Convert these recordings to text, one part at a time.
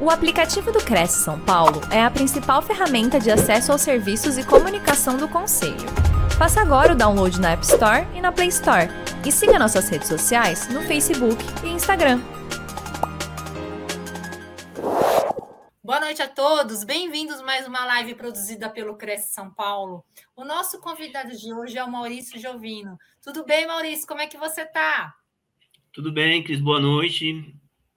O aplicativo do Cresce São Paulo é a principal ferramenta de acesso aos serviços e comunicação do Conselho. Faça agora o download na App Store e na Play Store. E siga nossas redes sociais no Facebook e Instagram. Boa noite a todos, bem-vindos a mais uma live produzida pelo Cresce São Paulo. O nosso convidado de hoje é o Maurício Jovino. Tudo bem, Maurício? Como é que você está? Tudo bem, Cris, boa noite.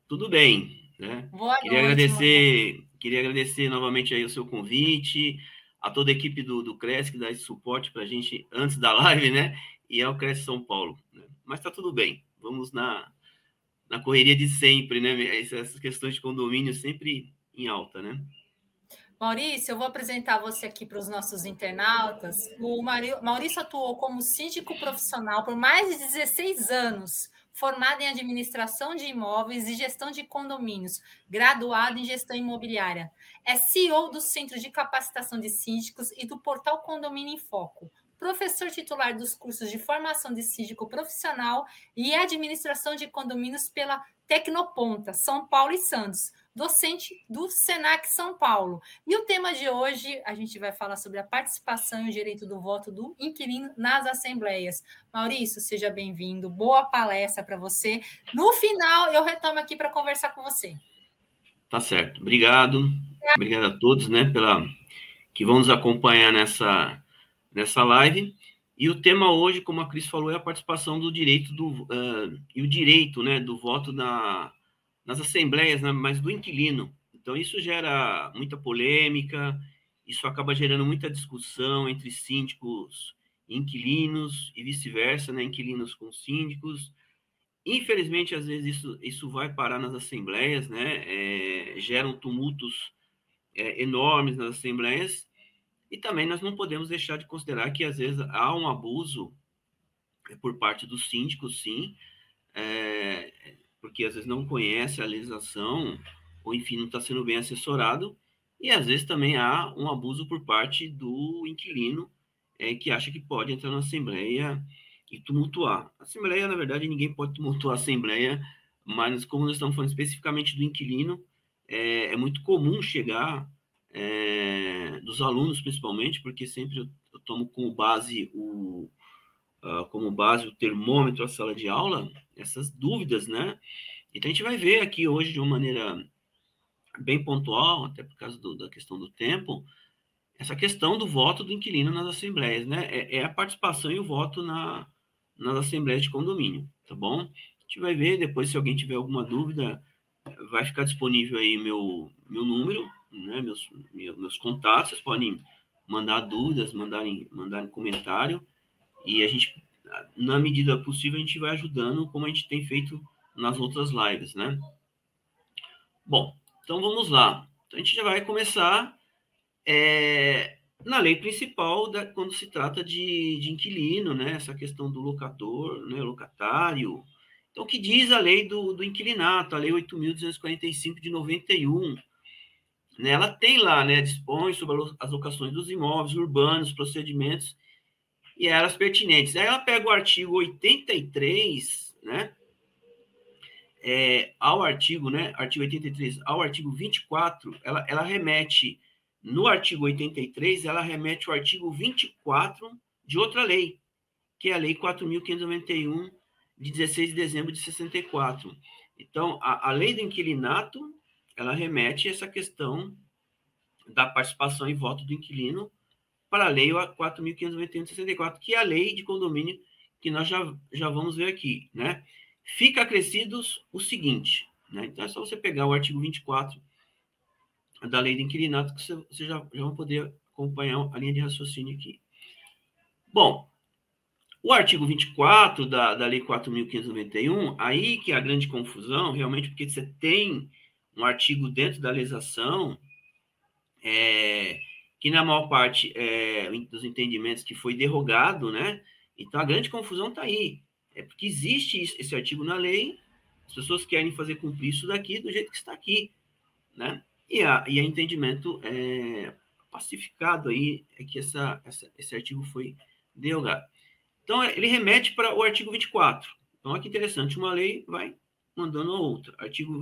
Tudo bem. Né? Boa queria noite, agradecer, queria agradecer novamente aí o seu convite, a toda a equipe do, do Cresce que dá esse suporte para a gente antes da live, né? E ao Cresce São Paulo. Né? Mas está tudo bem. Vamos na, na correria de sempre, né? Essas questões de condomínio sempre em alta, né? Maurício, eu vou apresentar você aqui para os nossos internautas. O Maurício atuou como síndico profissional por mais de 16 anos formado em administração de imóveis e gestão de condomínios, graduado em gestão imobiliária. É CEO do Centro de Capacitação de Síndicos e do portal Condomínio em Foco. Professor titular dos cursos de formação de síndico profissional e administração de condomínios pela Tecnoponta, São Paulo e Santos docente do Senac São Paulo. E o tema de hoje, a gente vai falar sobre a participação e o direito do voto do inquilino nas assembleias. Maurício, seja bem-vindo, boa palestra para você. No final, eu retomo aqui para conversar com você. Tá certo. Obrigado. Obrigado a todos, né, pela que vão nos acompanhar nessa nessa live. E o tema hoje, como a Cris falou, é a participação do direito do uh, e o direito, né, do voto na nas assembleias, né, mas do inquilino. Então, isso gera muita polêmica, isso acaba gerando muita discussão entre síndicos e inquilinos e vice-versa, né, inquilinos com síndicos. Infelizmente, às vezes isso, isso vai parar nas assembleias, né, é, geram tumultos é, enormes nas assembleias, e também nós não podemos deixar de considerar que às vezes há um abuso por parte dos síndicos, sim, é, porque às vezes não conhece a legislação, ou enfim, não está sendo bem assessorado, e às vezes também há um abuso por parte do inquilino, é, que acha que pode entrar na Assembleia e tumultuar. A Assembleia, na verdade, ninguém pode tumultuar a Assembleia, mas como nós estamos falando especificamente do inquilino, é, é muito comum chegar, é, dos alunos principalmente, porque sempre eu, eu tomo como base o, uh, como base o termômetro, a sala de aula, essas dúvidas, né? Então a gente vai ver aqui hoje de uma maneira bem pontual, até por causa do, da questão do tempo, essa questão do voto do inquilino nas assembleias, né? É, é, a participação e o voto na, nas assembleias de condomínio, tá bom? A gente vai ver depois, se alguém tiver alguma dúvida, vai ficar disponível aí meu, meu número, né? Meus, meus contatos, vocês podem mandar dúvidas, mandarem, mandarem comentário, e a gente, na medida possível, a gente vai ajudando, como a gente tem feito nas outras lives, né? Bom, então vamos lá. Então, a gente já vai começar é, na lei principal, da, quando se trata de, de inquilino, né? Essa questão do locador, né? Locatário. Então, o que diz a lei do, do inquilinato, a lei 8.245 de 91? Né? Ela tem lá, né? Dispõe sobre as locações dos imóveis urbanos, procedimentos e elas pertinentes. Aí ela pega o artigo 83, né? É, ao artigo, né? Artigo 83 ao artigo 24, ela, ela remete no artigo 83, ela remete o artigo 24 de outra lei, que é a lei 4.591 de 16 de dezembro de 64. Então, a, a lei do inquilinato, ela remete essa questão da participação e voto do inquilino para a Lei 4.591 de 64, que é a lei de condomínio que nós já, já vamos ver aqui, né? Fica acrescidos o seguinte, né? Então, é só você pegar o artigo 24 da lei de inquilinato que você, já, já vai poder acompanhar a linha de raciocínio aqui. Bom, o artigo 24 da, da lei 4.591, aí que é a grande confusão, realmente, porque você tem um artigo dentro da legislação é, que na maior parte é, dos entendimentos que foi derrogado, né? Então a grande confusão está aí. É porque existe esse artigo na lei, as pessoas querem fazer cumprir isso daqui do jeito que está aqui, né? E a, e a entendimento é, pacificado aí é que essa, essa, esse artigo foi derrogado. Então ele remete para o artigo 24. Então olha que interessante, uma lei vai mandando a outra. Artigo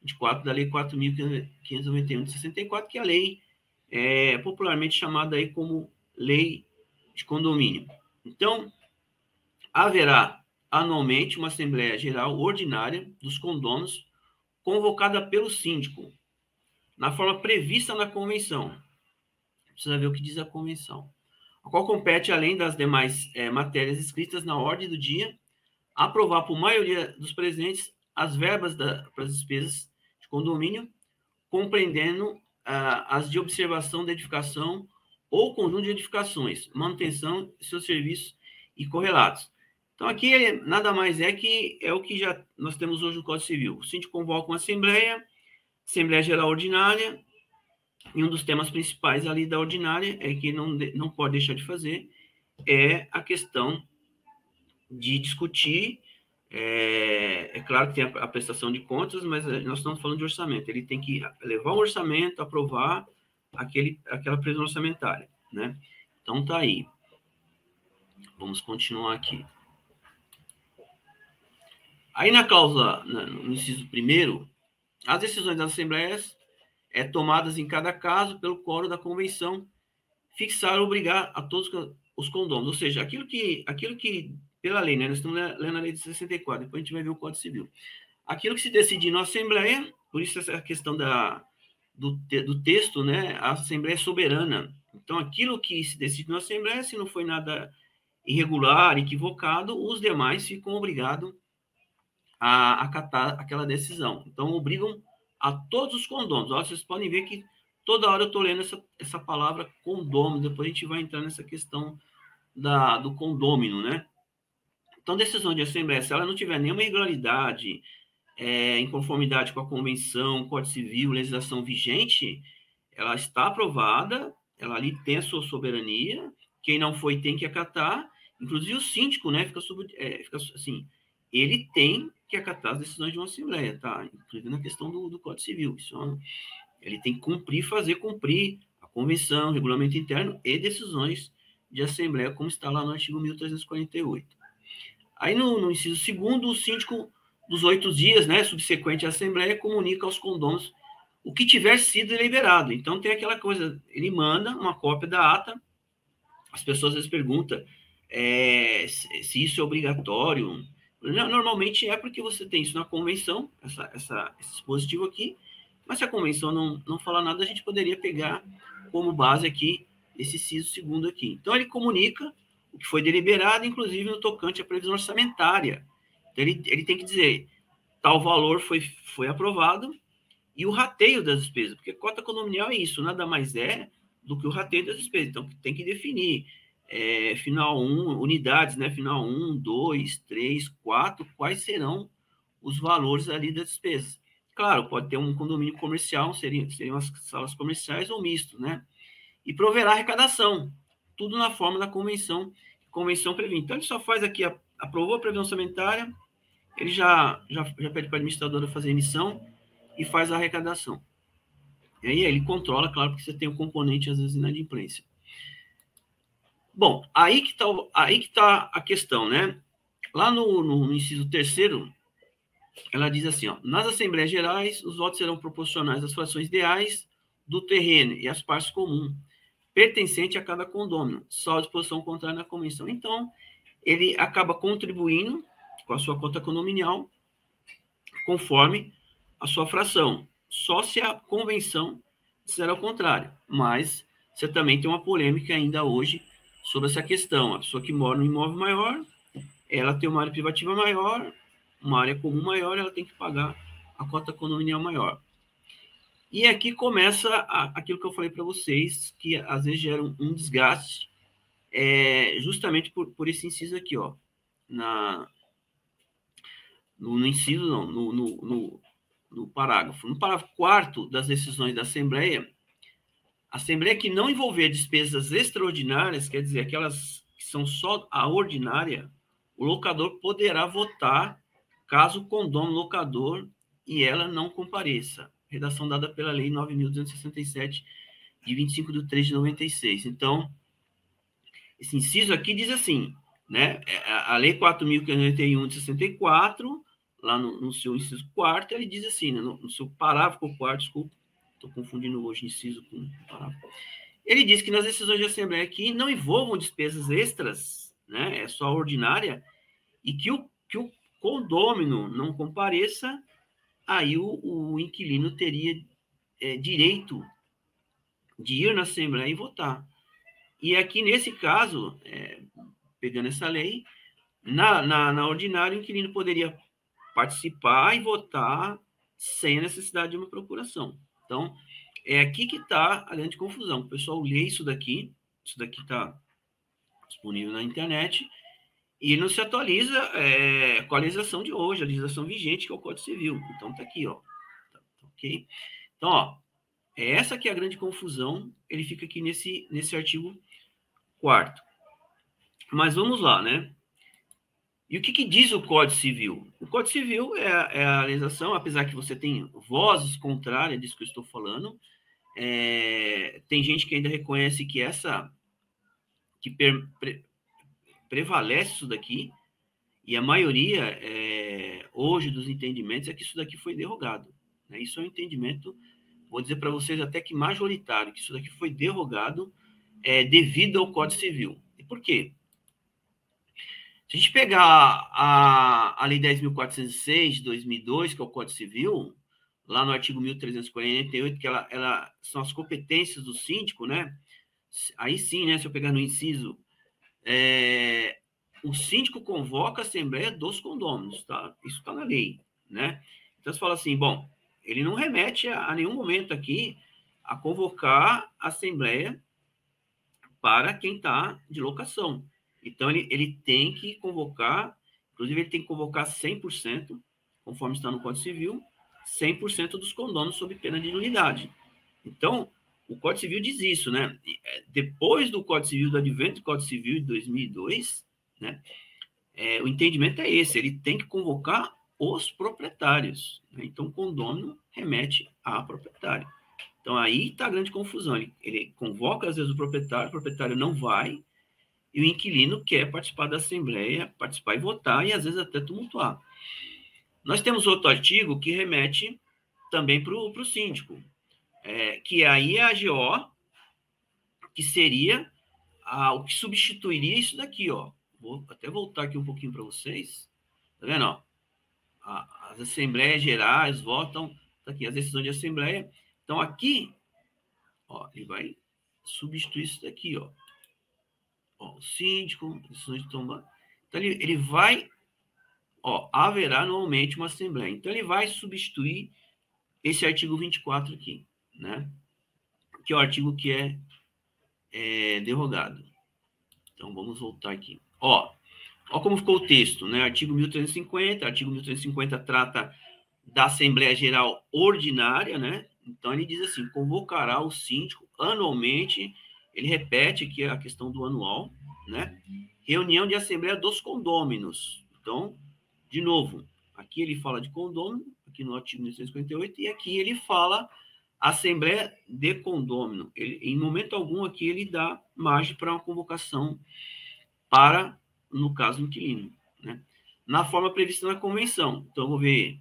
24 da Lei 4.591 de 64, que é a lei é, popularmente chamada aí como Lei de Condomínio. Então, haverá anualmente uma Assembleia Geral Ordinária dos Condôminos, convocada pelo síndico, na forma prevista na convenção. Precisa ver o que diz a convenção. A qual compete, além das demais é, matérias escritas na ordem do dia, aprovar por maioria dos presentes as verbas da, para as despesas de condomínio, compreendendo as de observação da edificação ou conjunto de edificações, manutenção seus serviços e correlatos. Então, aqui nada mais é que é o que já nós temos hoje no Código Civil. O síndico convoca uma assembleia, Assembleia Geral Ordinária, e um dos temas principais ali da ordinária é que não, não pode deixar de fazer é a questão de discutir. É, é claro que tem a, a, prestação de contas, mas nós estamos falando de orçamento. Ele tem que levar o orçamento, aprovar aquele, aquela previsão orçamentária, né? Então tá aí. Vamos continuar aqui. Aí na causa, no inciso primeiro, as decisões das assembleias é, tomadas em cada caso pelo coro da convenção, fixar ou obrigar a todos os condôminos. Ou seja, aquilo que, aquilo que pela lei, né? Nós estamos lendo a lei de 64, depois a gente vai ver o Código Civil. Aquilo que se decidir na Assembleia, por isso essa questão da, do, do texto, né? A Assembleia é soberana. Então, aquilo que se decide na Assembleia, se não foi nada irregular, equivocado, os demais ficam obrigados a acatar aquela decisão. Então, obrigam a todos os condôminos. Ó, vocês podem ver que toda hora eu estou lendo essa, essa palavra condômino, depois a gente vai entrar nessa questão da, do condômino, né? Então, decisão de assembleia, se ela não tiver nenhuma irregularidade, é, em conformidade com a convenção, Código Civil, legislação vigente, ela está aprovada, ela ali tem a sua soberania, quem não foi tem que acatar, inclusive o síndico, né, fica, sub, é, fica assim, ele tem que acatar as decisões de uma Assembleia, tá? Inclusive na questão do, do Código Civil. Isso, é ele tem que cumprir, fazer cumprir a convenção, regulamento interno e decisões de Assembleia, como está lá no artigo 1348. Aí, no, no inciso segundo, o síndico dos oito dias, né, subsequente à Assembleia, comunica aos condôminos o que tiver sido deliberado. Então, tem aquela coisa, ele manda uma cópia da ata, as pessoas às vezes perguntam é, se isso é obrigatório, Normalmente é porque você tem isso na convenção, essa, essa, esse dispositivo aqui, mas se a convenção não, não falar nada, a gente poderia pegar como base aqui esse CISO segundo aqui. Então, ele comunica que foi deliberado, inclusive no tocante à previsão orçamentária. Então, ele, ele tem que dizer, tal valor foi, foi aprovado e o rateio das despesas, porque cota condominial é isso, nada mais é do que o rateio das despesas. Então, tem que definir é, final 1, unidades, né? Final 1, 2, 3, 4, quais serão os valores ali das despesas. Claro, pode ter um condomínio comercial, seriam, seriam as salas comerciais ou misto, né? E proverá arrecadação, tudo na forma da convenção, convenção prevê. Então, ele só faz aqui, aprovou a previsão orçamentária, ele já, já, já pede para a administradora fazer emissão e faz a arrecadação. E aí ele controla, claro, porque você tem o componente, às vezes, inadimplência. Bom, aí que está aí que tá a questão, né? Lá no, no inciso terceiro, ela diz assim, ó, nas assembleias gerais, os votos serão proporcionais às frações ideais do terreno e às partes comuns, pertencente a cada condômino, só a disposição contrária na convenção. Então, ele acaba contribuindo com a sua conta condominial conforme a sua fração, só se a convenção disser ao contrário. Mas você também tem uma polêmica ainda hoje sobre essa questão. A pessoa que mora no imóvel maior, ela tem uma área privativa maior, uma área comum maior, ela tem que pagar a cota condominial maior. E aqui começa a, aquilo que eu falei para vocês, que às vezes gera um, um desgaste, é, justamente por, por esse inciso aqui, ó, na, no, no inciso, não, no, no, no, no parágrafo. No parágrafo quarto das decisões da Assembleia, Assembleia que não envolver despesas extraordinárias, quer dizer, aquelas que são só a ordinária, o locador poderá votar caso o condômino locador e ela não compareça. Redação dada pela Lei 9.267, de 25 de 3 de 96. Então, esse inciso aqui diz assim, né? A Lei 4.591 de 64, lá no, no seu inciso quarto, ele diz assim, né, no, no, seu parágrafo quarto, desculpa, estou confundindo hoje inciso com parágrafo. Ele diz que nas decisões de assembleia que não envolvam despesas extras, né, é só ordinária, e que o, que o condômino não compareça, aí o, o inquilino teria é, direito de ir na Assembleia e votar. E aqui, nesse caso, é, pegando essa lei, na, na, na ordinária, o inquilino poderia participar e votar sem a necessidade de uma procuração. Então, é aqui que está a grande confusão. O pessoal lê isso daqui, isso daqui está disponível na internet, e não se atualiza é, com a legislação de hoje, a legislação vigente, que é o Código Civil. Então, está aqui, ó. Tá, tá, ok? Então, ó, é essa que é a grande confusão, ele fica aqui nesse, nesse artigo 4 Mas vamos lá, né? E o que, que, diz o Código Civil? O Código Civil é a, é a legislação, apesar que você tem vozes contrárias disso que eu estou falando, é, tem gente que ainda reconhece que essa que per, pre, prevalece isso daqui, e a maioria é, hoje dos entendimentos é que isso daqui foi derrogado. Né? Isso é um entendimento, vou dizer para vocês até que majoritário, que isso daqui foi derrogado é, devido ao Código Civil. E por quê? Se a gente pegar a, a Lei 10.406 de 2002, que é o Código Civil, lá no artigo 1348, que ela, ela são as competências do síndico, né? Aí sim, né? Se eu pegar no inciso, é, o síndico convoca a assembleia dos condôminos, tá? Isso está na lei, né? Então você fala assim, bom, ele não remete a, a nenhum momento aqui a convocar a assembleia para quem está de locação. Então, ele, ele tem que convocar, inclusive, ele tem que convocar 100%, conforme está no Código Civil, 100% dos condôminos sob pena de nulidade. Então, o Código Civil diz isso, né? É, depois do Código Civil, do advento do Código Civil de 2002, né? É, o entendimento é esse, ele tem que convocar os proprietários. Né? Então, condômino remete a proprietário. Então aí está a grande confusão. Ele, ele, convoca às vezes o proprietário, o proprietário não vai, e o inquilino quer participar da assembleia, participar e votar, e às vezes até tumultuar. Nós temos outro artigo que remete também para o síndico, é, que aí é a AGO, que seria a, o que substituiria isso daqui, ó. Vou até voltar aqui um pouquinho para vocês. Tá vendo, ó? A, as assembleias gerais votam, tá aqui, as decisões de assembleia então, aqui, ó, ele vai substituir isso daqui, ó. ó o síndico, decisões de tomar. Então, ele, ele vai, ó, haverá normalmente uma assembleia. Então, ele vai substituir esse artigo 24 aqui, né? Que é o artigo que é, é derrogado. Então, vamos voltar aqui. Ó, ó como ficou o texto, né? Artigo 1350, artigo 1350 trata da Assembleia Geral Ordinária, né? Então, ele diz assim: convocará o síndico anualmente, ele repete aqui a questão do anual, né? Reunião de assembleia dos condôminos. Então, de novo, aqui ele fala de condômino, aqui no artigo 1958, e aqui ele fala assembleia de condômino. Ele, em momento algum aqui ele dá margem para uma convocação para, no caso, inquilino, né? Na forma prevista na convenção. Então, vou ver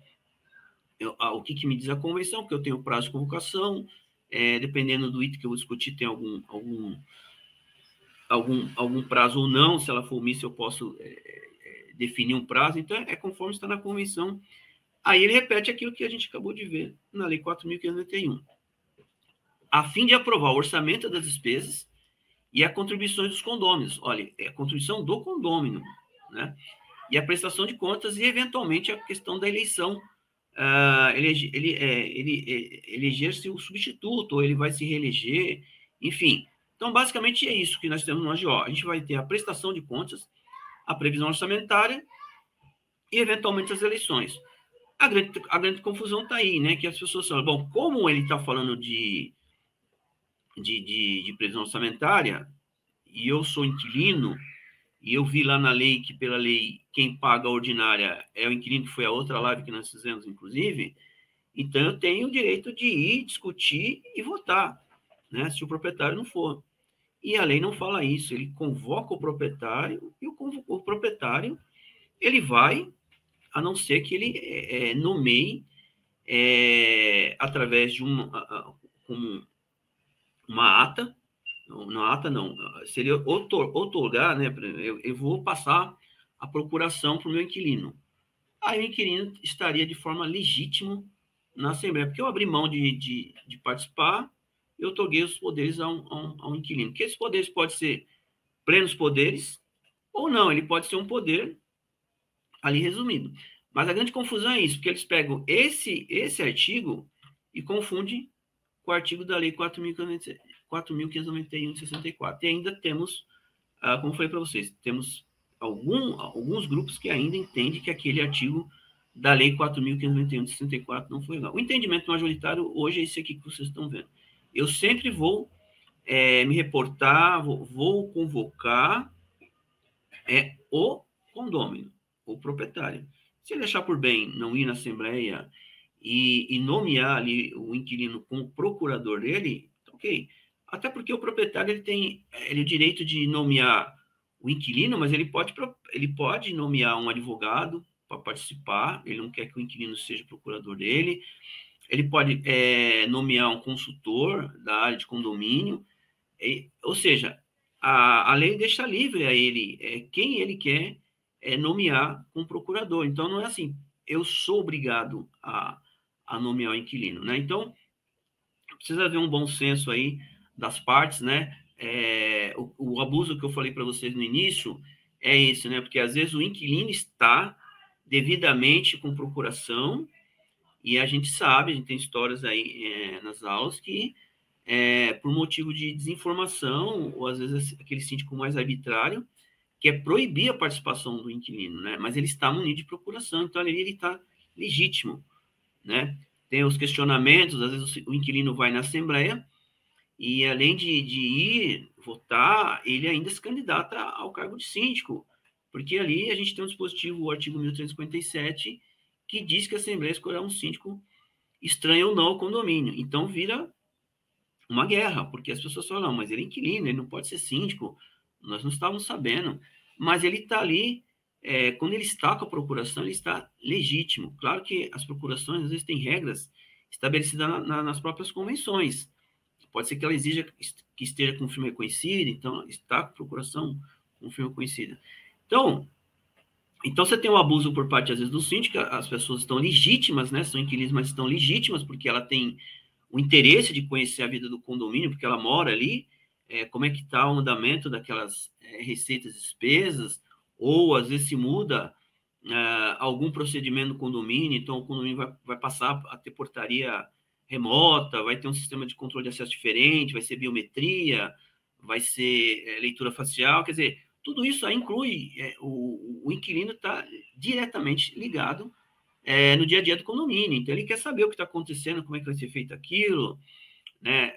eu, o que, que, me diz a convenção, porque eu tenho prazo de convocação, é, dependendo do item que eu vou discutir, tem algum, algum, algum, algum prazo ou não, se ela for omissa, eu posso é, é, definir um prazo, então é conforme está na convenção. Aí ele repete aquilo que a gente acabou de ver na Lei 4.591. A fim de aprovar o orçamento das despesas e a contribuições dos condôminos. Olha, é a contribuição do condômino, né? E a prestação de contas e, eventualmente, a questão da eleição uh, ele, ele, é, ele é, eleger-se o substituto, ou ele vai se reeleger, enfim. Então, basicamente, é isso que nós temos no AGO. A gente vai ter a prestação de contas, a previsão orçamentária e, eventualmente, as eleições. A grande, a grande confusão está aí, né? Que as pessoas falam, bom, como ele está falando de, de, de, de previsão orçamentária, e eu sou inquilino, e eu vi lá na lei que, pela lei, quem paga a ordinária é o inquilino, que foi a outra live que nós fizemos, inclusive. Então, eu tenho o direito de ir, discutir e votar, né, se o proprietário não for. E a lei não fala isso. Ele convoca o proprietário e o, o proprietário ele vai a não ser que ele é, nomeie é, através de uma, um, uma ata, não, ata não, seria otorgar, né, eu, eu vou passar a procuração para o meu inquilino. Aí o inquilino estaria de forma legítima na Assembleia, porque eu abri mão de, de, de participar, eu otorguei os poderes a um, a, um, a um inquilino. Que esses poderes podem ser plenos poderes, ou não, ele pode ser um poder ali resumido. Mas a grande confusão é isso, porque eles pegam esse, esse artigo e confundem com o artigo da Lei 4.591 de 64. E ainda temos, ah, como falei para vocês, temos algum, alguns grupos que ainda entendem que aquele artigo da Lei 4.591 de 64 não foi legal. O entendimento majoritário hoje é esse aqui que vocês estão vendo. Eu sempre vou é, me reportar, vou, vou convocar é, o condômino, o proprietário. Se ele achar por bem não ir na Assembleia e, e nomear ali o inquilino como procurador dele, tá ok. Até porque o proprietário ele tem ele, o direito de nomear o inquilino, mas ele pode, ele pode nomear um advogado para participar, ele não quer que o inquilino seja procurador dele, ele pode é, nomear um consultor da área de condomínio, e, ou seja, a, a lei deixa livre a ele é, quem ele quer é, nomear como procurador. Então, não é assim, eu sou obrigado a, a nomear o inquilino, né? Então, precisa haver um bom senso aí das partes, né? é, o, o, abuso que eu falei para vocês no início é esse, né? Porque às vezes o inquilino está devidamente com procuração e a gente sabe, a gente tem histórias aí é, nas aulas que é, por motivo de desinformação ou às vezes aquele síndico mais arbitrário que é proibir a participação do inquilino, né? Mas ele está munido de procuração, então ali ele está legítimo, né? Tem os questionamentos, às vezes o inquilino vai na assembleia e além de, de ir votar, ele ainda se candidata ao cargo de síndico, porque ali a gente tem um dispositivo, o artigo 1357, que diz que a Assembleia escolherá um síndico estranho ou não ao condomínio. Então vira uma guerra, porque as pessoas falam, mas ele é inquilino, ele não pode ser síndico, nós não estávamos sabendo. Mas ele está ali, é, quando ele está com a procuração, ele está legítimo. Claro que as procurações, às vezes, têm regras estabelecidas na, na, nas próprias convenções. Pode ser que ela exija que esteja com firma reconhecida, então está com procuração com firma reconhecida. Então, então você tem um abuso por parte, às vezes, do síndico, as pessoas estão legítimas, né? São inquilinos, mas estão legítimas, porque ela tem o interesse de conhecer a vida do condomínio, porque ela mora ali, é, como é que está o andamento daquelas é, receitas despesas, ou às vezes se muda é, algum procedimento no condomínio, então o condomínio vai, vai passar a ter portaria remota, vai ter um sistema de controle de acesso diferente, vai ser biometria, vai ser é, leitura facial, quer dizer, tudo isso aí inclui é, o, o, inquilino está diretamente ligado é, no dia a dia do condomínio, então ele quer saber o que está acontecendo, como é que vai ser feito aquilo, né,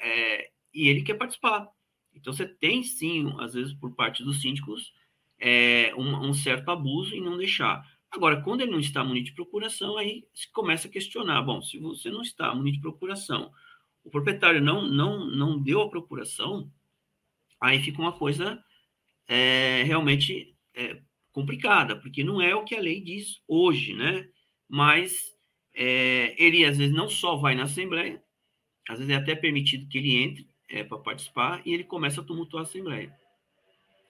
e ele quer participar. Então você tem sim, às vezes por parte dos síndicos, um, um certo abuso em não deixar. Agora, quando ele não está munido de procuração, aí se começa a questionar. Bom, se você não está munido de procuração, o proprietário não, não, não deu a procuração, aí fica uma coisa é, realmente é, complicada, porque não é o que a lei diz hoje, né? Mas é, ele, às vezes, não só vai na Assembleia, às vezes é até permitido que ele entre é, para participar, e ele começa a tumultuar a Assembleia.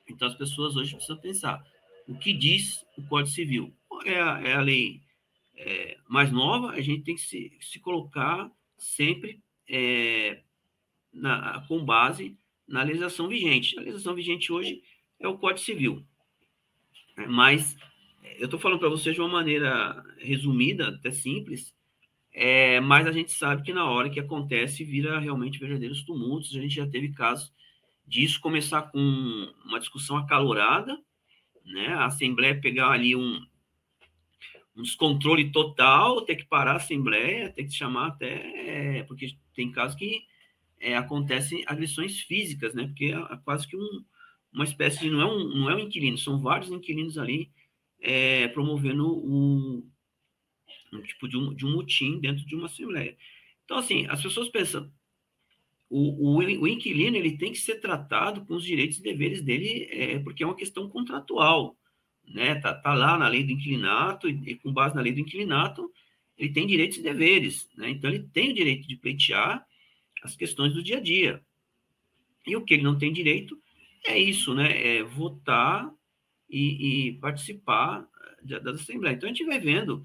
Então, as pessoas hoje precisam pensar o que diz o Código Civil é a, é a lei é, mais nova, a gente tem que se, se colocar sempre é, na, com base na legislação vigente. A legislação vigente hoje é o Código Civil. Né? Mas eu estou falando para vocês de uma maneira resumida, até simples, é, mas a gente sabe que na hora que acontece vira realmente verdadeiros tumultos. A gente já teve casos disso começar com uma discussão acalorada, né? A Assembleia pegar ali um, um descontrole total, ter que parar a Assembleia, ter que chamar até. É, porque tem casos que é, acontecem agressões físicas, né? Porque é, é quase que um, uma espécie de. Não é, um, não é um inquilino, são vários inquilinos ali é, promovendo um, um tipo de um, de um mutim dentro de uma Assembleia. Então, assim, as pessoas pensam. O, o, o inquilino ele tem que ser tratado com os direitos e deveres dele, é, porque é uma questão contratual né? Tá, tá lá na lei do inquilinato, e, e, com base na lei do inquilinato, ele tem direitos e deveres, né? Então, ele tem o direito de pleitear as questões do dia a dia. E o que ele não tem direito é isso, né? É votar e, e participar da, da Assembleia. Então, a gente vai vendo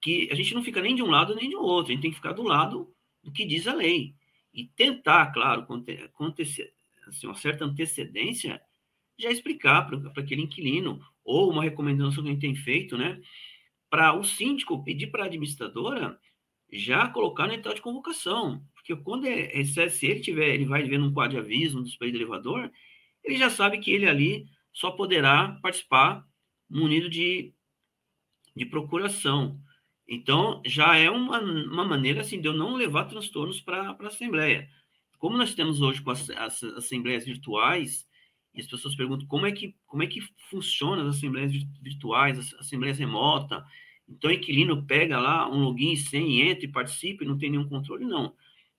que a gente não fica nem de um lado nem de outro, a gente tem que ficar do lado do que diz a lei. E tentar, claro, com assim, uma certa antecedência, já explicar para aquele inquilino, ou uma recomendação que a gente tem feito, né? Para o síndico pedir para a administradora já colocar no edital de convocação. Porque quando é, se ele tiver, ele vai ver num quadro de aviso, no display do elevador, ele já sabe que ele ali só poderá participar munido de, de procuração. Então, já é uma, uma maneira assim, de eu não levar transtornos para a Assembleia. Como nós temos hoje com as, as, assembleias virtuais, e as pessoas perguntam como é que, como é que funciona as assembleias virtuais, as assembleias remotas. Então, o inquilino pega lá um login sem, entra e participa e não tem nenhum controle, não.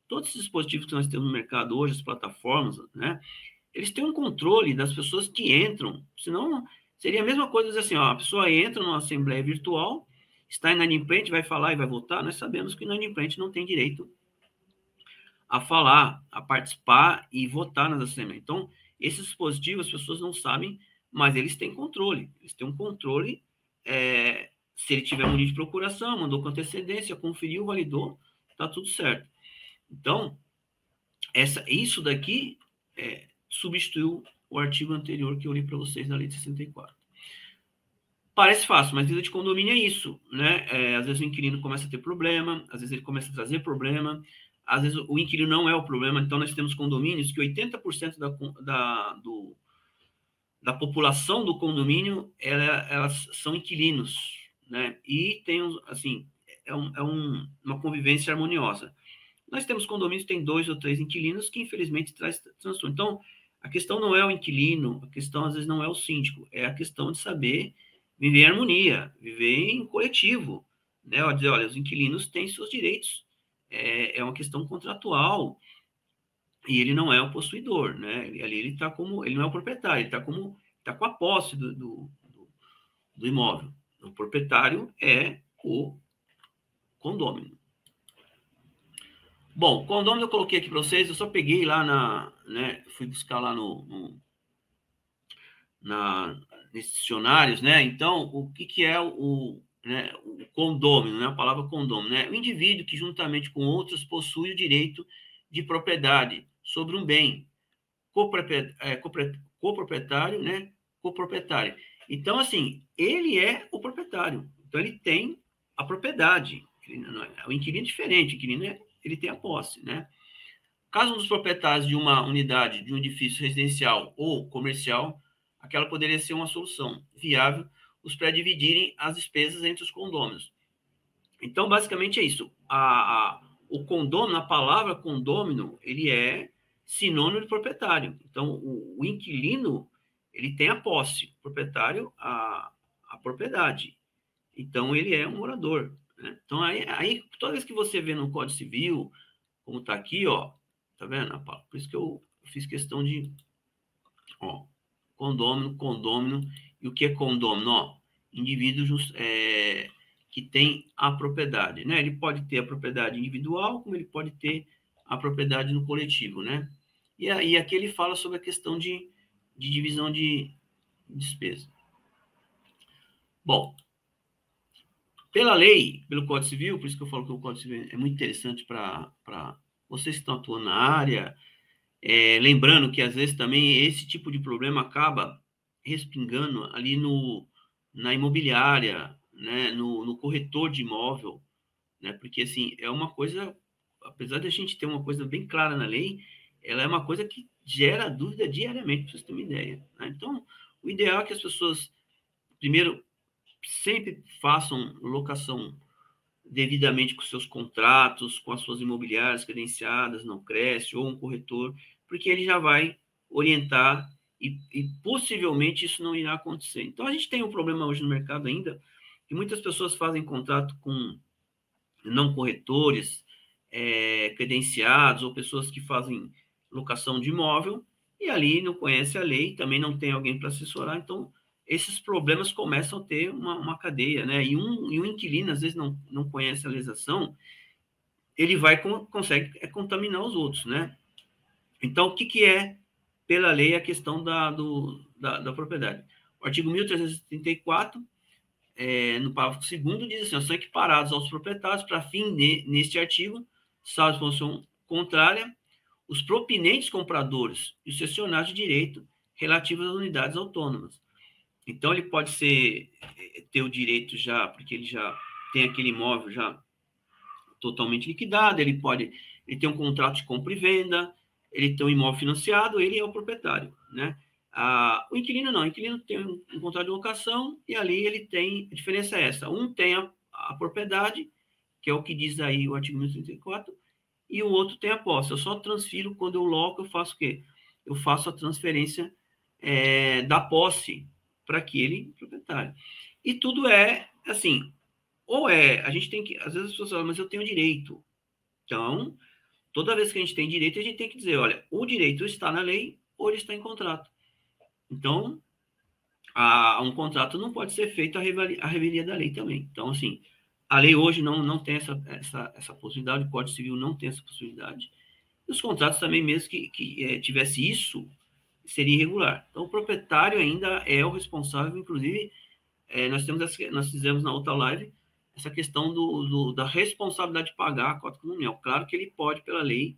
Todos esses dispositivos que nós temos no mercado hoje, as plataformas, né, eles têm um controle das pessoas que entram. Senão, seria a mesma coisa dizer assim, ó, a pessoa entra numa assembleia virtual, está inadimplente, vai falar e vai votar, nós sabemos que inadimplente não tem direito a falar, a participar e votar nas assembleias. Então, esses dispositivos as pessoas não sabem, mas eles têm controle. Eles têm um controle. É, se ele tiver um de procuração, mandou com antecedência, conferiu, validou, está tudo certo. Então, essa, isso daqui é, substituiu o artigo anterior que eu li para vocês na Lei de 64. Parece fácil, mas vida de condomínio é isso, né? É, às vezes o inquilino começa a ter problema, às vezes ele começa a trazer problema, às vezes o inquilino não é o problema, então nós temos condomínios que 80% da, da, do, da população do condomínio ela, elas são inquilinos, né? E tem, assim, é, um, é um, uma convivência harmoniosa. Nós temos condomínios que tem dois ou três inquilinos que infelizmente traz transtorno. Então, a questão não é o inquilino, a questão às vezes não é o síndico, é a questão de saber viver em harmonia, viver em coletivo, né? Ó, dizer, olha, os inquilinos têm seus direitos, é, é uma questão contratual e ele não é o possuidor, né? Ali ele está como, ele não é o proprietário, ele está como, está com a posse do, do, do, imóvel. O proprietário é o condômino. Bom, condômino eu coloquei aqui para vocês, eu só peguei lá na, né, fui buscar lá no, no na, nesses né? Então, o que, que é o, né, o condômino, né? A palavra condômino, né? O indivíduo que juntamente com outros possui o direito de propriedade sobre um bem, é, coproprietário, né? Coproprietário. Então, assim, ele é o proprietário. Então, ele tem a propriedade. É, o inquilino é diferente, o inquilino é, ele tem a posse, né? Caso um dos proprietários de uma unidade, de um edifício residencial ou comercial aquela poderia ser uma solução viável, os pré-dividirem as despesas entre os condôminos. Então, basicamente é isso. A, a, o condômino, a palavra condômino, ele é sinônimo de proprietário. Então, o, o inquilino, ele tem a posse, o proprietário, a, a propriedade. Então, ele é um morador. Né? Então, aí, aí, toda vez que você vê no Código Civil, como está aqui, ó, tá vendo? Por isso que eu fiz questão de, ó, condômino, condômino. E o que é condômino? Ó, indivíduos é, que tem a propriedade, né? Ele pode ter a propriedade individual, como ele pode ter a propriedade no coletivo, né? E aí aqui ele fala sobre a questão de, de divisão de despesa. Bom, pela lei, pelo Código Civil, por isso que eu falo que o Código Civil é muito interessante para vocês que estão atuando na área, é, lembrando que às vezes também esse tipo de problema acaba respingando ali no, na imobiliária, né, no, no corretor de imóvel, né, porque assim, é uma coisa, apesar de a gente ter uma coisa bem clara na lei, ela é uma coisa que gera dúvida diariamente, para vocês terem uma ideia. Né? Então, o ideal é que as pessoas, primeiro, sempre façam locação devidamente com seus contratos, com as suas imobiliárias credenciadas, não cresce, ou um corretor, porque ele já vai orientar e, e, possivelmente isso não irá acontecer. Então a gente tem um problema hoje no mercado ainda, que muitas pessoas fazem contrato com não corretores, é, credenciados, ou pessoas que fazem locação de imóvel, e ali não conhece a lei, também não tem alguém para assessorar, então esses problemas começam a ter uma, uma cadeia, né? E um, e um inquilino, às vezes, não, não conhece a legislação, ele vai, consegue é, contaminar os outros, né? Então, o que, que é, pela lei, a questão da, do, da, da propriedade? O artigo 1334, é, no parágrafo 2 diz assim, são equiparados aos proprietários para fim de, neste artigo, salvo função contrária, os propinentes compradores e os cessionários de direito relativos às unidades autônomas. Então, ele pode ser, eh, ter o direito já, porque ele já tem aquele imóvel já totalmente liquidado, ele pode, ele tem um contrato de compra e venda, ele tem um imóvel financiado, ele é o proprietário, né? Ah, o inquilino não, o inquilino tem um, contrato de locação e ali ele tem, a diferença é essa, um tem a, a propriedade, que é o que diz aí o artigo 1034, e o outro tem a posse. Eu só transfiro quando eu loco, eu faço o quê? Eu faço a transferência é, da posse para aquele proprietário. E tudo é assim, ou é, a gente tem que, às vezes as pessoas falam, mas eu tenho direito. Então, toda vez que a gente tem direito, a gente tem que dizer, olha, o direito está na lei ou ele está em contrato. Então, a, um contrato não pode ser feito a revelia, da lei também. Então, assim, a lei hoje não, não tem essa, essa, essa possibilidade, o Código Civil não tem essa possibilidade. E os contratos também, mesmo que, que é, tivesse isso, seria irregular. Então, o proprietário ainda é o responsável, inclusive, é, nós, temos nós fizemos na outra live essa questão do, do, da responsabilidade de pagar a cota condominial. Claro que ele pode, pela lei,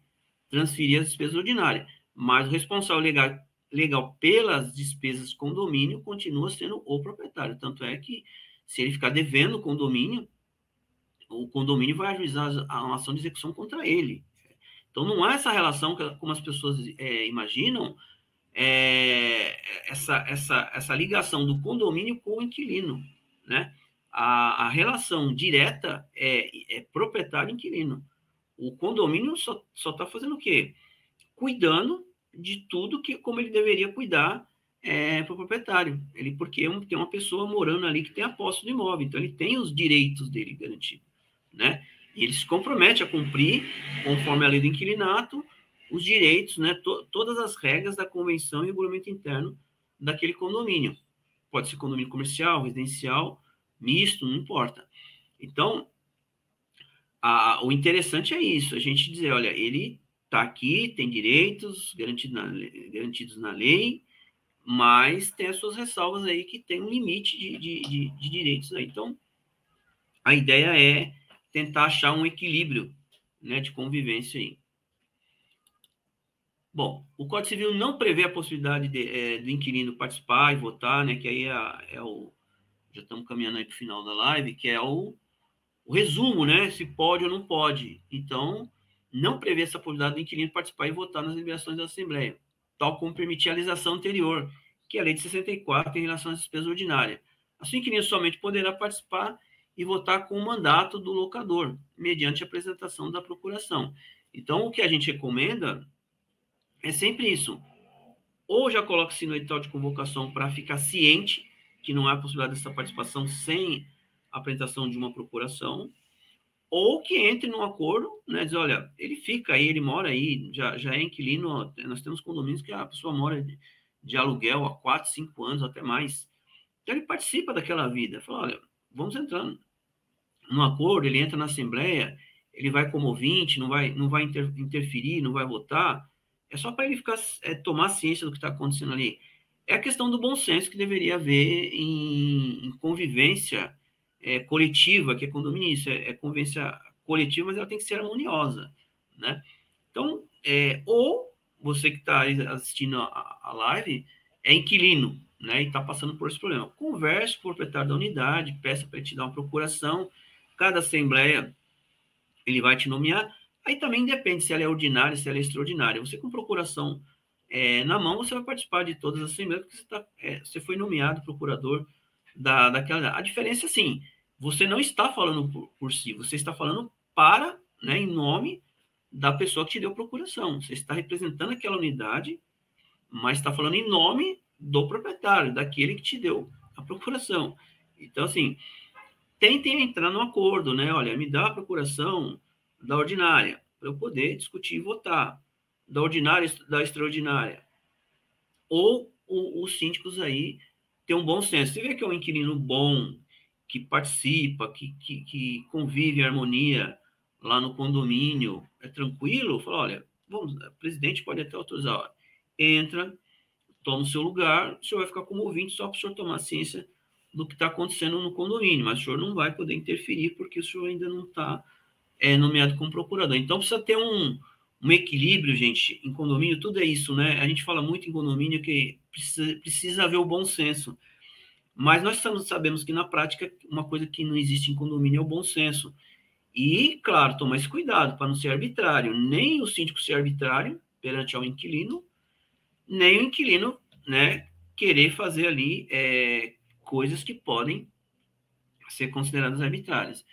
transferir as despesas ordinárias, mas o responsável legal, legal pelas despesas condomínio continua sendo o proprietário. Tanto é que, se ele ficar devendo o condomínio, o condomínio vai ajuizar a ação de execução contra ele. Então, não há essa relação, que, como as pessoas é, imaginam, é, essa, essa, essa ligação do condomínio com o inquilino, né? A, a relação direta é, é proprietário-inquilino. O condomínio só está fazendo o quê? Cuidando de tudo que como ele deveria cuidar é, para o proprietário. Ele, porque tem uma pessoa morando ali que tem a posse do imóvel, então ele tem os direitos dele garantidos né? E ele se compromete a cumprir, conforme a lei do inquilinato, os direitos, né? To todas as regras da convenção e regulamento interno daquele condomínio. Pode ser condomínio comercial, residencial, misto, não importa. Então, a, o interessante é isso, a gente dizer, olha, ele está aqui, tem direitos garantidos na, garantidos na lei, mas tem as suas ressalvas aí que tem um limite de, de, de, de direitos aí. Então, a ideia é tentar achar um equilíbrio né, de convivência aí. Bom, o Código Civil não prevê a possibilidade de, é, do inquilino participar e votar, né, que aí é, é o. Já estamos caminhando aí para o final da live, que é o, o resumo, né? Se pode ou não pode. Então, não prevê essa possibilidade do inquilino participar e votar nas liberações da Assembleia, tal como permitir a legislação anterior, que é a Lei de 64 em relação às despesas ordinárias. Assim, o inquilino somente poderá participar e votar com o mandato do locador, mediante a apresentação da procuração. Então, o que a gente recomenda é sempre isso. Ou já coloque-se no edital de convocação para ficar ciente que não há possibilidade dessa participação sem apresentação de uma procuração, ou que entre num acordo, né, diz, olha, ele fica aí, ele mora aí, já, já é inquilino, nós temos condomínios que a pessoa mora de, de aluguel há quatro, cinco anos, até mais. Então, ele participa daquela vida. Fala, olha, vamos entrando no acordo, ele entra na Assembleia, ele vai como ouvinte, não vai, não vai inter, interferir, não vai votar, é só para ele ficar, é, tomar ciência do que está acontecendo ali. É a questão do bom senso que deveria haver em, em convivência é, coletiva, que é condomínio, é, é convivência coletiva, mas ela tem que ser harmoniosa, né? Então, é, ou você que está assistindo a, a live é inquilino, né, e está passando por esse problema. Converse com o proprietário da unidade, peça para ele te dar uma procuração. Cada assembleia ele vai te nomear. Aí também depende se ela é ordinária, se ela é extraordinária. Você com procuração é, na mão, você vai participar de todas as assembleias, porque você, tá, é, você foi nomeado procurador da, daquela. A diferença é assim: você não está falando por, por si, você está falando para, né, em nome da pessoa que te deu procuração. Você está representando aquela unidade, mas está falando em nome do proprietário, daquele que te deu a procuração. Então, assim, tentem entrar no acordo, né? Olha, me dá a procuração da ordinária, para eu poder discutir e votar. Da ordinária, da extraordinária. Ou o, os síndicos aí ter um bom senso. Você vê que é um inquilino bom, que participa, que, que, que convive em harmonia lá no condomínio, é tranquilo, fala, olha, vamos, o presidente pode até autorizar, ó, entra, toma o seu lugar, o senhor vai ficar como ouvinte só para o senhor tomar ciência do que está acontecendo no condomínio, mas o senhor não vai poder interferir porque o senhor ainda não está é, nomeado como procurador. Então precisa ter um, um equilíbrio, gente, em condomínio, tudo é isso, né? A gente fala muito em condomínio que precisa, precisa haver o bom senso. Mas nós sabemos que na prática uma coisa que não existe em condomínio é o bom senso. E, claro, tomar esse cuidado para não ser arbitrário. Nem o síndico ser arbitrário perante ao inquilino, nem o inquilino né, querer fazer ali é, coisas que podem ser consideradas arbitrárias.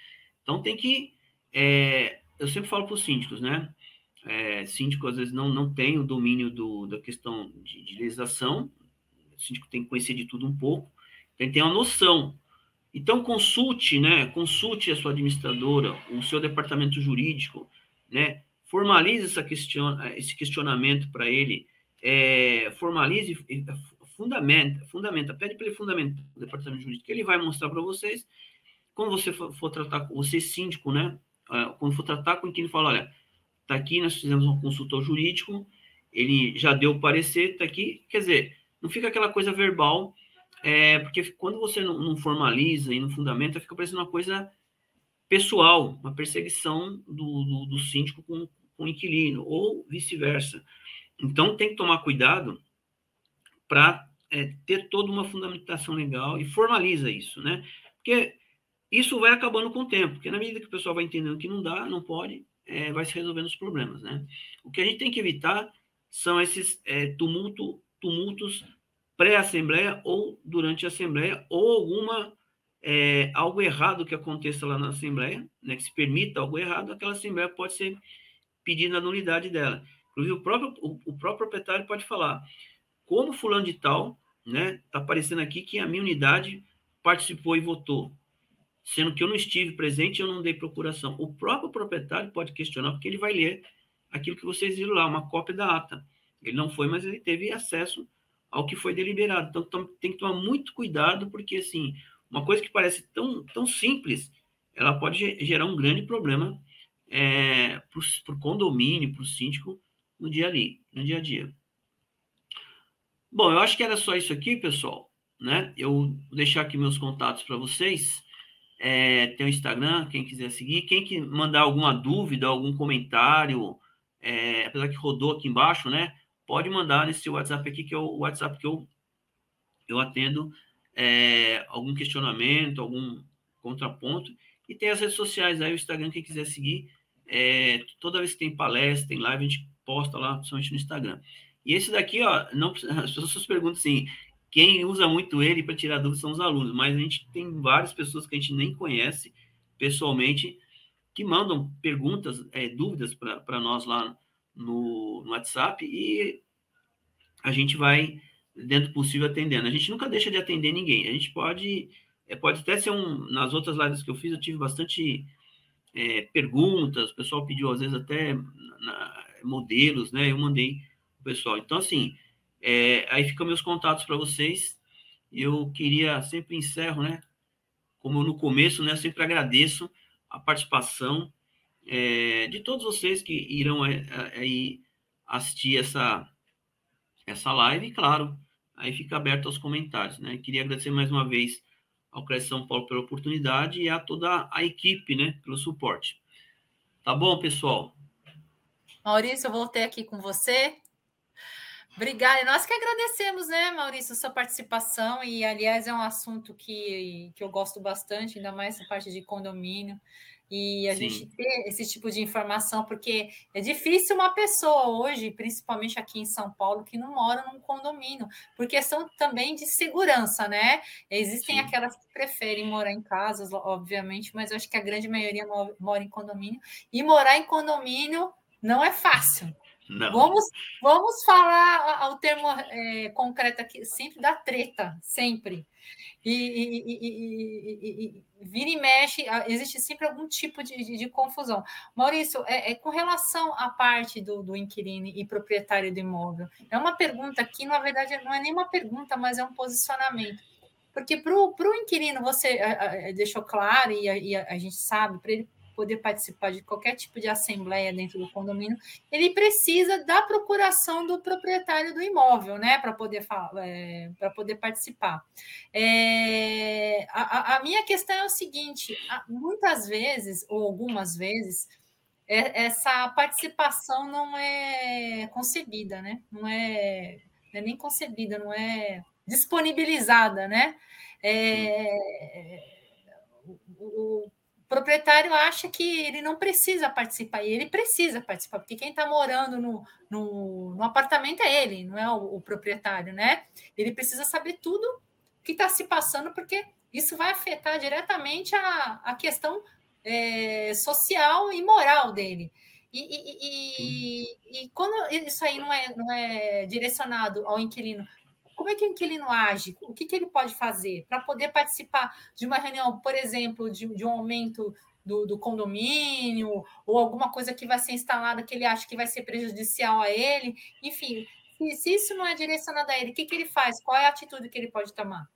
Então tem que. É, eu sempre falo para os síndicos, né? É, síndico às vezes não, não tem o domínio do, da questão de, de legislação, o síndico tem que conhecer de tudo um pouco, tem que ter uma noção. Então consulte, né? Consulte a sua administradora, o seu departamento jurídico, né? Formalize essa question, esse questionamento para ele, é, formalize, fundamenta, fundamenta, pede para ele fundamentar o departamento jurídico, que ele vai mostrar para vocês. Quando você for, for tratar, você síndico, né? Uh, quando for tratar com quem ele fala, olha, tá aqui, nós fizemos um consultor jurídico, ele já deu o parecer, tá aqui, quer dizer, não fica aquela coisa verbal, é, porque quando você não, não formaliza e não fundamenta, fica parecendo uma coisa pessoal, uma perseguição do, do, do síndico com, com o inquilino, ou vice-versa. Então, tem que tomar cuidado para é, ter toda uma fundamentação legal e formaliza isso, né? Porque isso vai acabando com o tempo, porque na medida que o pessoal vai entendendo que não dá, não pode, é, vai se resolvendo os problemas, né? O que a gente tem que evitar são esses é, tumulto, tumultos pré-assembleia ou durante a assembleia, ou alguma é, algo errado que aconteça lá na assembleia, né, que se permita algo errado, aquela assembleia pode ser pedida a nulidade dela. Inclusive, o próprio, o, o próprio proprietário pode falar, como fulano de tal né? Está aparecendo aqui que a minha unidade participou e votou, sendo que eu não estive presente e eu não dei procuração. O próprio proprietário pode questionar, porque ele vai ler aquilo que vocês viram lá, uma cópia da ata. Ele não foi, mas ele teve acesso ao que foi deliberado. Então, tem que tomar muito cuidado, porque, assim, uma coisa que parece tão, tão simples, ela pode gerar um grande problema é, para o condomínio, para o síndico, no dia ali, no dia a dia. Bom, eu acho que era só isso aqui, pessoal. Né? Eu vou deixar aqui meus contatos para vocês. É, tem o Instagram, quem quiser seguir. Quem que mandar alguma dúvida, algum comentário, é, apesar que rodou aqui embaixo, né? Pode mandar nesse WhatsApp aqui, que é o WhatsApp que eu, eu atendo é, algum questionamento, algum contraponto. E tem as redes sociais aí, o Instagram, quem quiser seguir. É, toda vez que tem palestra, tem live, a gente posta lá, principalmente no Instagram. E esse daqui, ó, não, as pessoas perguntam assim, quem usa muito ele para tirar dúvidas são os alunos, mas a gente tem várias pessoas que a gente nem conhece pessoalmente que mandam perguntas, é, dúvidas para nós lá no, no, WhatsApp e a gente vai, dentro do possível, atendendo. A gente nunca deixa de atender ninguém. A gente pode, é, pode até ser um. Nas outras lives que eu fiz, eu tive bastante é, perguntas, o pessoal pediu, às vezes, até na, modelos, né? Eu mandei pessoal. Então, assim, é, aí ficam meus contatos para vocês. Eu queria, sempre encerro, né? Como no começo, né? Sempre agradeço a participação é, de todos vocês que irão é, é, aí assistir essa, essa live, e claro, aí fica aberto aos comentários, né? Queria agradecer mais uma vez ao Cresce São Paulo pela oportunidade e a toda a equipe, né, pelo suporte. Tá bom, pessoal? Maurício, eu voltei aqui com você. Obrigada. Nós que agradecemos, né, Maurício, sua participação. E, aliás, é um assunto que, que eu gosto bastante, ainda mais essa parte de condomínio. E a Sim. gente ter esse tipo de informação, porque é difícil uma pessoa hoje, principalmente aqui em São Paulo, que não mora num condomínio, por questão também de segurança, né? Existem Sim. aquelas que preferem morar em casas, obviamente, mas eu acho que a grande maioria mora em condomínio. E morar em condomínio não é fácil. Não. Vamos, vamos falar o termo é, concreto aqui, sempre da treta, sempre. E, e, e, e, vira e mexe, existe sempre algum tipo de, de, de confusão. Maurício, é, é, com relação à parte do, do inquilino e proprietário do imóvel, é uma pergunta que, na verdade, não é nem uma pergunta, mas é um posicionamento. Porque para o inquilino, você deixou claro, e a, a gente sabe, para ele poder participar de qualquer tipo de assembleia dentro do condomínio, ele precisa da procuração do proprietário do imóvel, né, para poder é, para poder participar. É, a, a, minha questão é o seguinte: muitas vezes ou algumas vezes é, essa participação não é concebida, né? Não é, não é nem concebida, não é disponibilizada, né? É, o, o, proprietário acha que ele não precisa participar, e ele precisa participar, porque quem está morando no, no, no, apartamento é ele, não é o, o proprietário, né? Ele precisa saber tudo que está se passando, porque isso vai afetar diretamente a, a questão é, social e moral dele. E, e, e, e, quando isso aí não é, não é direcionado ao inquilino, como é que o inquilino age? O que, que ele pode fazer para poder participar de uma reunião, por exemplo, de, de um aumento do, do, condomínio, ou alguma coisa que vai ser instalada que ele acha que vai ser prejudicial a ele? Enfim, se, isso não é direcionado a ele, o que, que ele faz? Qual é a atitude que ele pode tomar?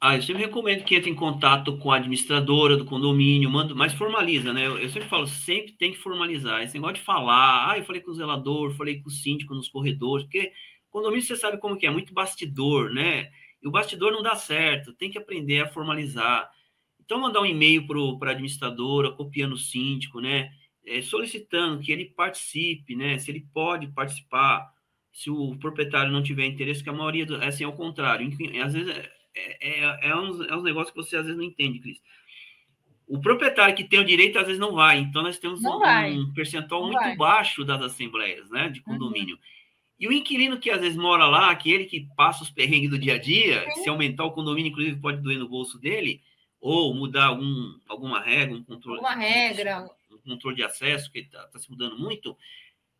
Ah, eu sempre recomendo que entre em contato com a administradora do condomínio, manda, mas formaliza, né? Eu, eu, sempre falo, sempre tem que formalizar. Esse negócio de falar, ah, eu falei com o zelador, falei com o síndico nos corredores, porque condomínio você sabe como que é, muito bastidor, né? E o bastidor não dá certo, tem que aprender a formalizar. Então, mandar um e-mail para a administradora, copiando o síndico, né? É, solicitando que ele participe, né? Se ele pode participar, se o proprietário não tiver interesse, que a maioria, do, assim, é o contrário. Enfim, às vezes é, é, é, uns, é uns negócios que você às vezes não entende, Cris. O proprietário que tem o direito às vezes não vai, então nós temos um, um, percentual não muito vai. baixo das assembleias, né, de uhum. condomínio. Uhum. E o inquilino que às vezes mora lá, aquele que passa os perrengues do dia a dia, uhum. se aumentar o condomínio, inclusive pode doer no bolso dele, ou mudar algum, alguma regra, um controle. Uma regra. Um controle de acesso, que está tá se mudando muito,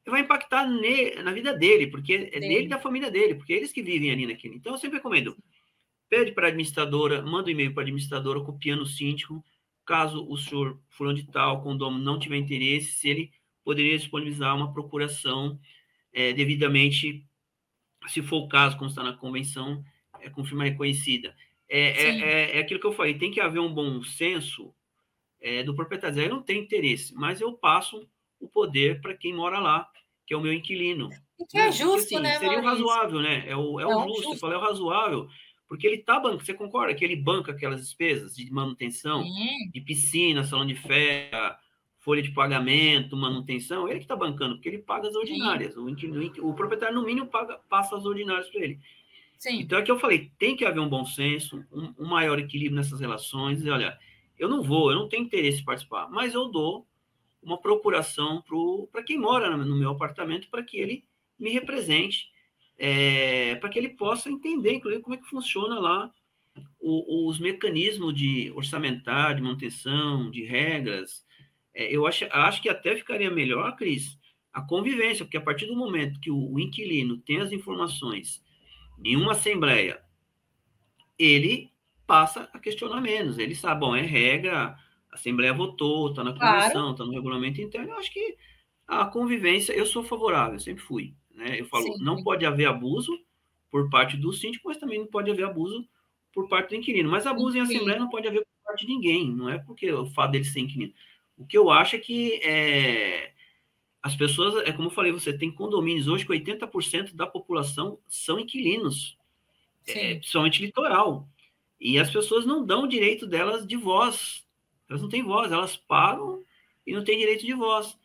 vai impactar ne, na vida dele, porque é dele e da família dele, porque é eles que vivem ali naquele. Então, eu sempre recomendo, pede para a administradora, manda um e-mail para a administradora copiando o síndico, caso o senhor fulano de tal, condomínio não tiver interesse, se ele poderia disponibilizar uma procuração é, devidamente, se for o caso, como está na convenção, é, com firma reconhecida. É, é, é, é, aquilo que eu falei, tem que haver um bom senso é, do proprietário. Eu não tenho interesse, mas eu passo o poder para quem mora lá, que é o meu inquilino. E que é justo, Porque, assim, né, Seria o razoável, né? É o, é o justo, justo. eu falei, é o razoável porque ele tá bancando, você concorda que ele banca aquelas despesas de manutenção, Sim. de piscina, salão de festa, folha de pagamento, manutenção, ele que está bancando, porque ele paga as ordinárias. O, o, proprietário, no mínimo, paga, passa as ordinárias para ele. Sim. Então, é que eu falei, tem que haver um bom senso, um, um maior equilíbrio nessas relações. E, olha, eu não vou, eu não tenho interesse em participar, mas eu dou uma procuração para quem mora no meu apartamento para que ele me represente é, para que ele possa entender, inclusive, como é que funciona lá o, os mecanismos de orçamentário, de manutenção, de regras. É, eu acho, acho que até ficaria melhor, Cris, a convivência, porque a partir do momento que o, o inquilino tem as informações em uma assembleia, ele passa a questionar menos. Ele sabe, bom, é regra, a Assembleia votou, está na convenção, está claro. No regulamento interno. Eu acho que a convivência, eu sou favorável, sempre fui. Né? Eu falo, Sim. não pode haver abuso por parte do síndico, mas também não pode haver abuso por parte do inquilino. Mas abuso em assembleia não pode haver por parte de ninguém, não é porque o fato dele ser inquilino. O que eu acho é que é, as pessoas, é como eu falei, você tem condomínios hoje que 80% da população são inquilinos, é, principalmente litoral. E as pessoas não dão o direito delas de voz. Elas não têm voz, elas pagam e não têm direito de voz.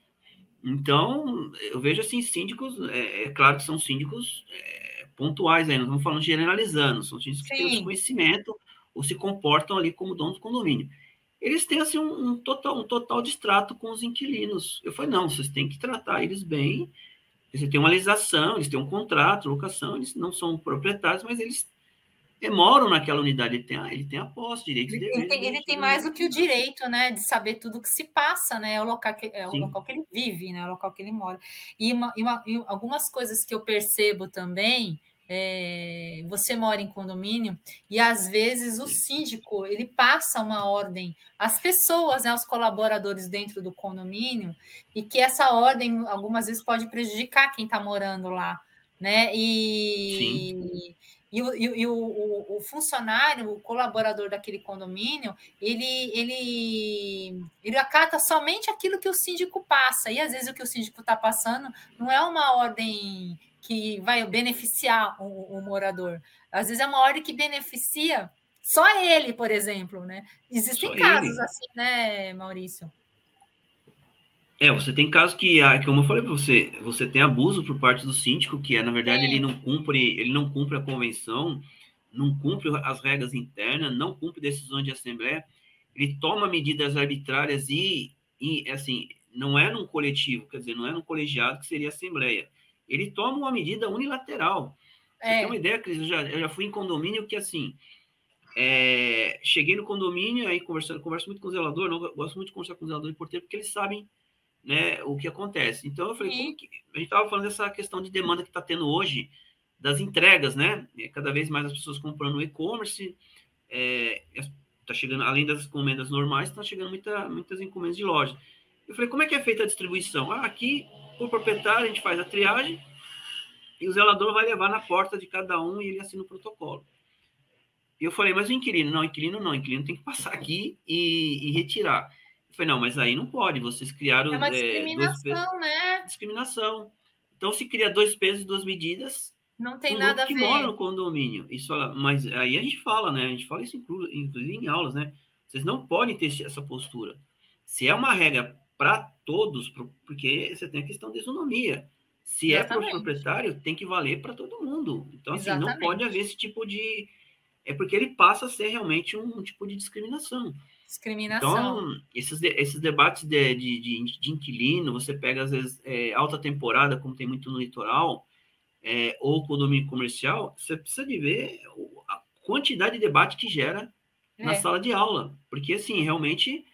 Então, eu vejo assim, síndicos, é, é claro que são síndicos é, pontuais aí, não estamos falando generalizando, são síndicos Sim. que têm conhecimento ou se comportam ali como donos do condomínio. Eles têm assim um, um, total, um total distrato com os inquilinos. Eu falei, não, vocês têm que tratar eles bem, eles têm uma legislação, eles têm um contrato, locação, eles não são proprietários, mas eles moram naquela unidade, ele tem a, ele tem a posse, direitos ele, ele, tem, ele tem mais do que o direito, né, de saber tudo que se passa, né, é o local que, é o local que ele vive, né, é o local que ele mora. E, uma, e, uma, e algumas coisas que eu percebo também, é, você mora em condomínio e às vezes o síndico ele passa uma ordem às pessoas, né, aos colaboradores dentro do condomínio e que essa ordem algumas vezes pode prejudicar quem está morando lá, né? E, e, o, e o, o, o, funcionário, o colaborador daquele condomínio, ele, ele, ele acata somente aquilo que o síndico passa, e às vezes o que o síndico está passando não é uma ordem que vai beneficiar o, o, morador, às vezes é uma ordem que beneficia só ele, por exemplo, né? Existem só casos ele. assim, né, Maurício? É, você tem casos que, ah, como eu falei para você, você tem abuso por parte do síndico, que é, na verdade, ele não cumpre, ele não cumpre a convenção, não cumpre as regras internas, não cumpre decisões de assembleia, ele toma medidas arbitrárias e, e assim, não é num coletivo, quer dizer, não é num colegiado que seria assembleia. Ele toma uma medida unilateral. Você é. tem uma ideia, Cris? Eu já, eu já fui em condomínio que, assim, é, cheguei no condomínio, aí conversando, converso muito com o zelador, não, gosto muito de conversar com o zelador e porteiro, porque eles sabem né, o que acontece. Então, eu falei, que, a gente estava falando dessa questão de demanda que está tendo hoje, das entregas, né? Cada vez mais as pessoas comprando e-commerce, está é, chegando, além das encomendas normais, está chegando muita, muitas encomendas de loja. Eu falei, como é que é feita a distribuição? Ah, aqui, por proprietário, a gente faz a triagem e o zelador vai levar na porta de cada um e ele assina o protocolo. E eu falei, mas o inquilino? Não, inquilino não, inquilino tem que passar aqui e, e retirar. Falei, não, mas aí não pode, vocês criaram. É uma discriminação, é, né? Discriminação. Então, se cria dois pesos e duas medidas. Não tem nada a ver. Que mora no condomínio. Isso, mas aí a gente fala, né? A gente fala isso inclusive em aulas, né? Vocês não podem ter essa postura. Se é uma regra para todos, porque você tem a questão de isonomia. Se Exatamente. é para o proprietário, tem que valer para todo mundo. Então, assim, Exatamente. não pode haver esse tipo de. É porque ele passa a ser realmente um tipo de discriminação. Discriminação. Então, esses, esses debates de, de, de, de inquilino, você pega, às vezes, é, alta temporada, como tem muito no litoral, é, ou condomínio comercial, você precisa de ver a quantidade de debate que gera é. na sala de aula. Porque, assim, realmente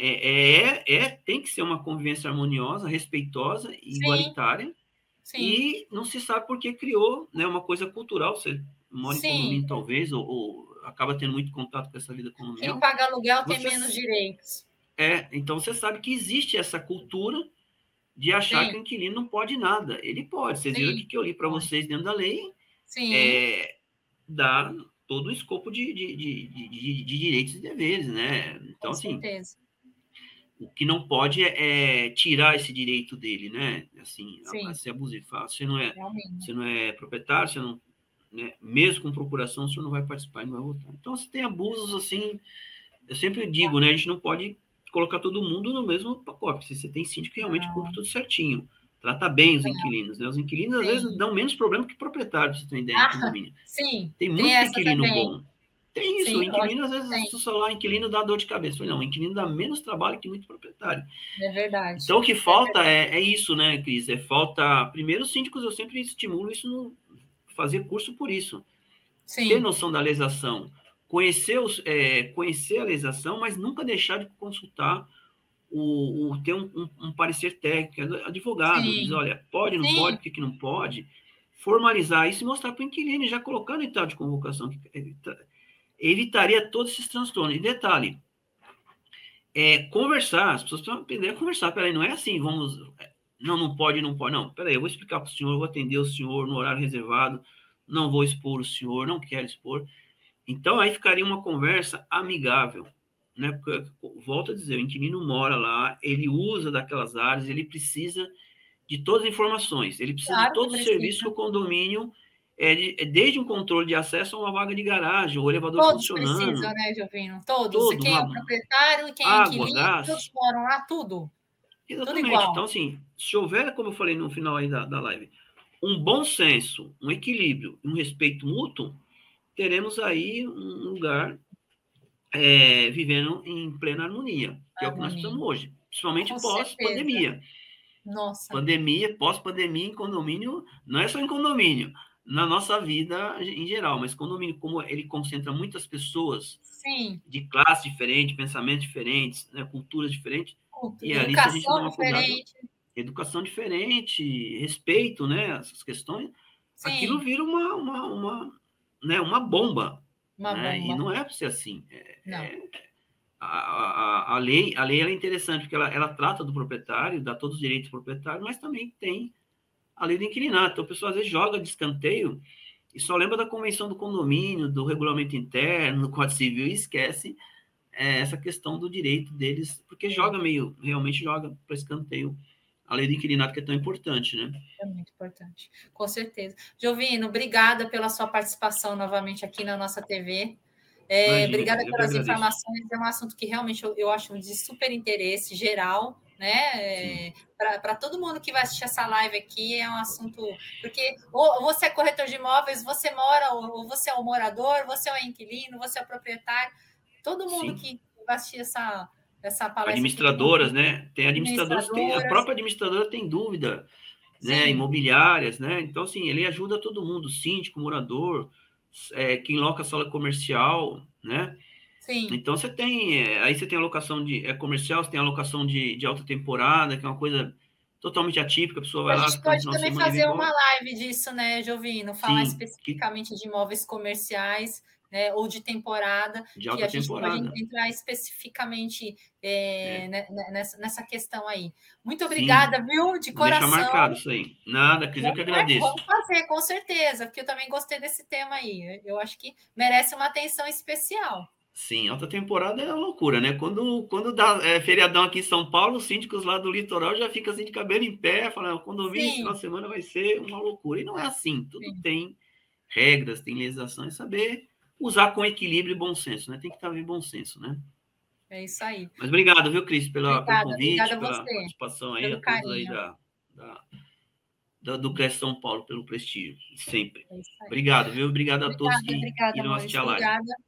é, é, é, tem que ser uma convivência harmoniosa, respeitosa e igualitária. Sim. E não se sabe por que criou né, uma coisa cultural. Você mora em Sim. condomínio, talvez, ou, ou acaba tendo muito contato com essa vida colonial. Quem paga aluguel tem menos direitos. É, então você sabe que existe essa cultura de achar Sim. que o inquilino não pode nada. Ele pode. Vocês Sim. viram que eu li para vocês dentro da lei. Sim. É, dá todo o escopo de, de, de, de, de direitos e deveres, né? Então, Com assim, certeza. O que não pode é, é, tirar esse direito dele, né? Assim, a, a ser abusivo. Você não é, você não é proprietário, você não né? mesmo com procuração, o senhor não vai participar e não vai votar. Então, se tem abusos assim, eu sempre digo, né? A gente não pode colocar todo mundo no mesmo pacote. Se você tem síndico que realmente cumpre tudo certinho, trata bem os inquilinos, né? Os inquilinos, sim. às vezes, dão menos problema que proprietários, você tem ideia, ah, Sim. Tem muito tem inquilino também. bom. Tem isso, sim, o inquilino, às vezes, se falar inquilino dá dor de cabeça. Não, o inquilino dá menos trabalho que muito proprietário. É verdade. Então, o que falta é, é, é, isso, né, Cris? É falta. Primeiro, os síndicos, eu sempre estimulo isso no, fazer curso por isso. Sim. Ter noção da legislação, conhecer, os, é, conhecer a legislação, mas nunca deixar de consultar o, o ter um, um, um, parecer técnico, advogado, diz, olha, pode, não Sim. pode, por que, que não pode, formalizar isso e mostrar para o inquilino, já colocando em tal de convocação, evitaria todos esses transtornos. E detalhe, é, conversar, as pessoas precisam aprender a conversar, peraí, não é assim, vamos, não, não pode, não pode. Não, peraí, eu vou explicar para o senhor, vou atender o senhor no horário reservado, não vou expor o senhor, não quero expor. Então, aí ficaria uma conversa amigável, né? Porque, volto a dizer, o inquilino mora lá, ele usa daquelas áreas, ele precisa de todas as informações, ele precisa claro de todos os serviços que o condomínio, é, é, desde um controle de acesso a uma vaga de garagem, o elevador todos funcionando. Todos precisam, né, Jovino? Todos. Todo, quem é uma... é proprietário, quem água, é inquilino, gás. todos moram lá, tudo. Exatamente. Então, assim, se houver, como eu falei no final aí da, da live, um bom senso, um equilíbrio, um respeito mútuo, teremos aí um lugar é, vivendo em plena harmonia, que harmonia. é o que nós estamos hoje, principalmente pós-pandemia. Nossa. Pandemia, pós-pandemia em condomínio, não é só em condomínio, na nossa vida em geral, mas condomínio, como ele concentra muitas pessoas Sim. de classe diferente, pensamentos diferentes, né, culturas diferentes, e ali, educação a gente dá uma diferente. Cuidado, educação diferente, respeito, né? Essas questões. Sim. Aquilo vira uma, uma, uma, né, uma bomba. Uma né? bomba. E não é para ser assim. É. É, a, a, a, lei, a lei é interessante porque ela, ela trata do proprietário, dá todos os direitos do proprietário, mas também tem a lei do inquilinato. Então, a pessoa às vezes joga de escanteio e só lembra da convenção do condomínio, do regulamento interno, do Código Civil e esquece é, essa questão do direito deles, porque joga meio, realmente joga para escanteio a lei do inquilinato que é tão importante, né? É muito importante, com certeza. Jovino, obrigada pela sua participação novamente aqui na nossa TV. É, Imagina, obrigada pelas informações. É um assunto que realmente eu, eu acho de super interesse geral, né? É, Para todo mundo que vai assistir essa live aqui, é um assunto. Porque ou você é corretor de imóveis, você mora, ou você é o morador, você é o inquilino, você é o proprietário. Todo mundo Sim. que vai assistir essa, essa palestra. Administradoras, né? Tem administradoras, tem, a própria administradora tem dúvida, né? Imobiliárias, né? Então, assim, ele ajuda todo mundo, síndico, morador, é, quem loca sala comercial, né? Sim. Então você tem, é, aí você tem a locação de é comercial, você tem a locação de, de alta temporada, que é uma coisa totalmente atípica, a pessoa vai a lá. A gente pode também fazer uma live disso, né, Jovino? Falar Sim, especificamente que... de imóveis comerciais né, ou de temporada, de que a gente temporada. pode entrar especificamente é, é. Né, nessa, nessa questão aí. Muito obrigada, Sim. viu? De coração. Deixa marcado isso aí. Nada, Cris, eu que agradeço. Vamos fazer, com certeza, porque eu também gostei desse tema aí. Eu acho que merece uma atenção especial. Sim, alta temporada é uma loucura, né? Quando, quando dá é, feriadão aqui em São Paulo, os síndicos lá do litoral já ficam assim de cabelo em pé, falando, vir esse final de semana vai ser uma loucura. E não é assim, tudo Sim. tem regras, tem legislações, saber usar com equilíbrio e bom senso, né? Tem que estar em bom senso, né? É isso aí. Mas obrigado, viu, Cris, pela, obrigada, pelo convite, pela participação aí, a todos aí da, da, da, do Cresce São Paulo, pelo prestígio, sempre. É obrigado, viu? Obrigado a obrigada, todos que obrigada, irão assistir a live. Obrigada.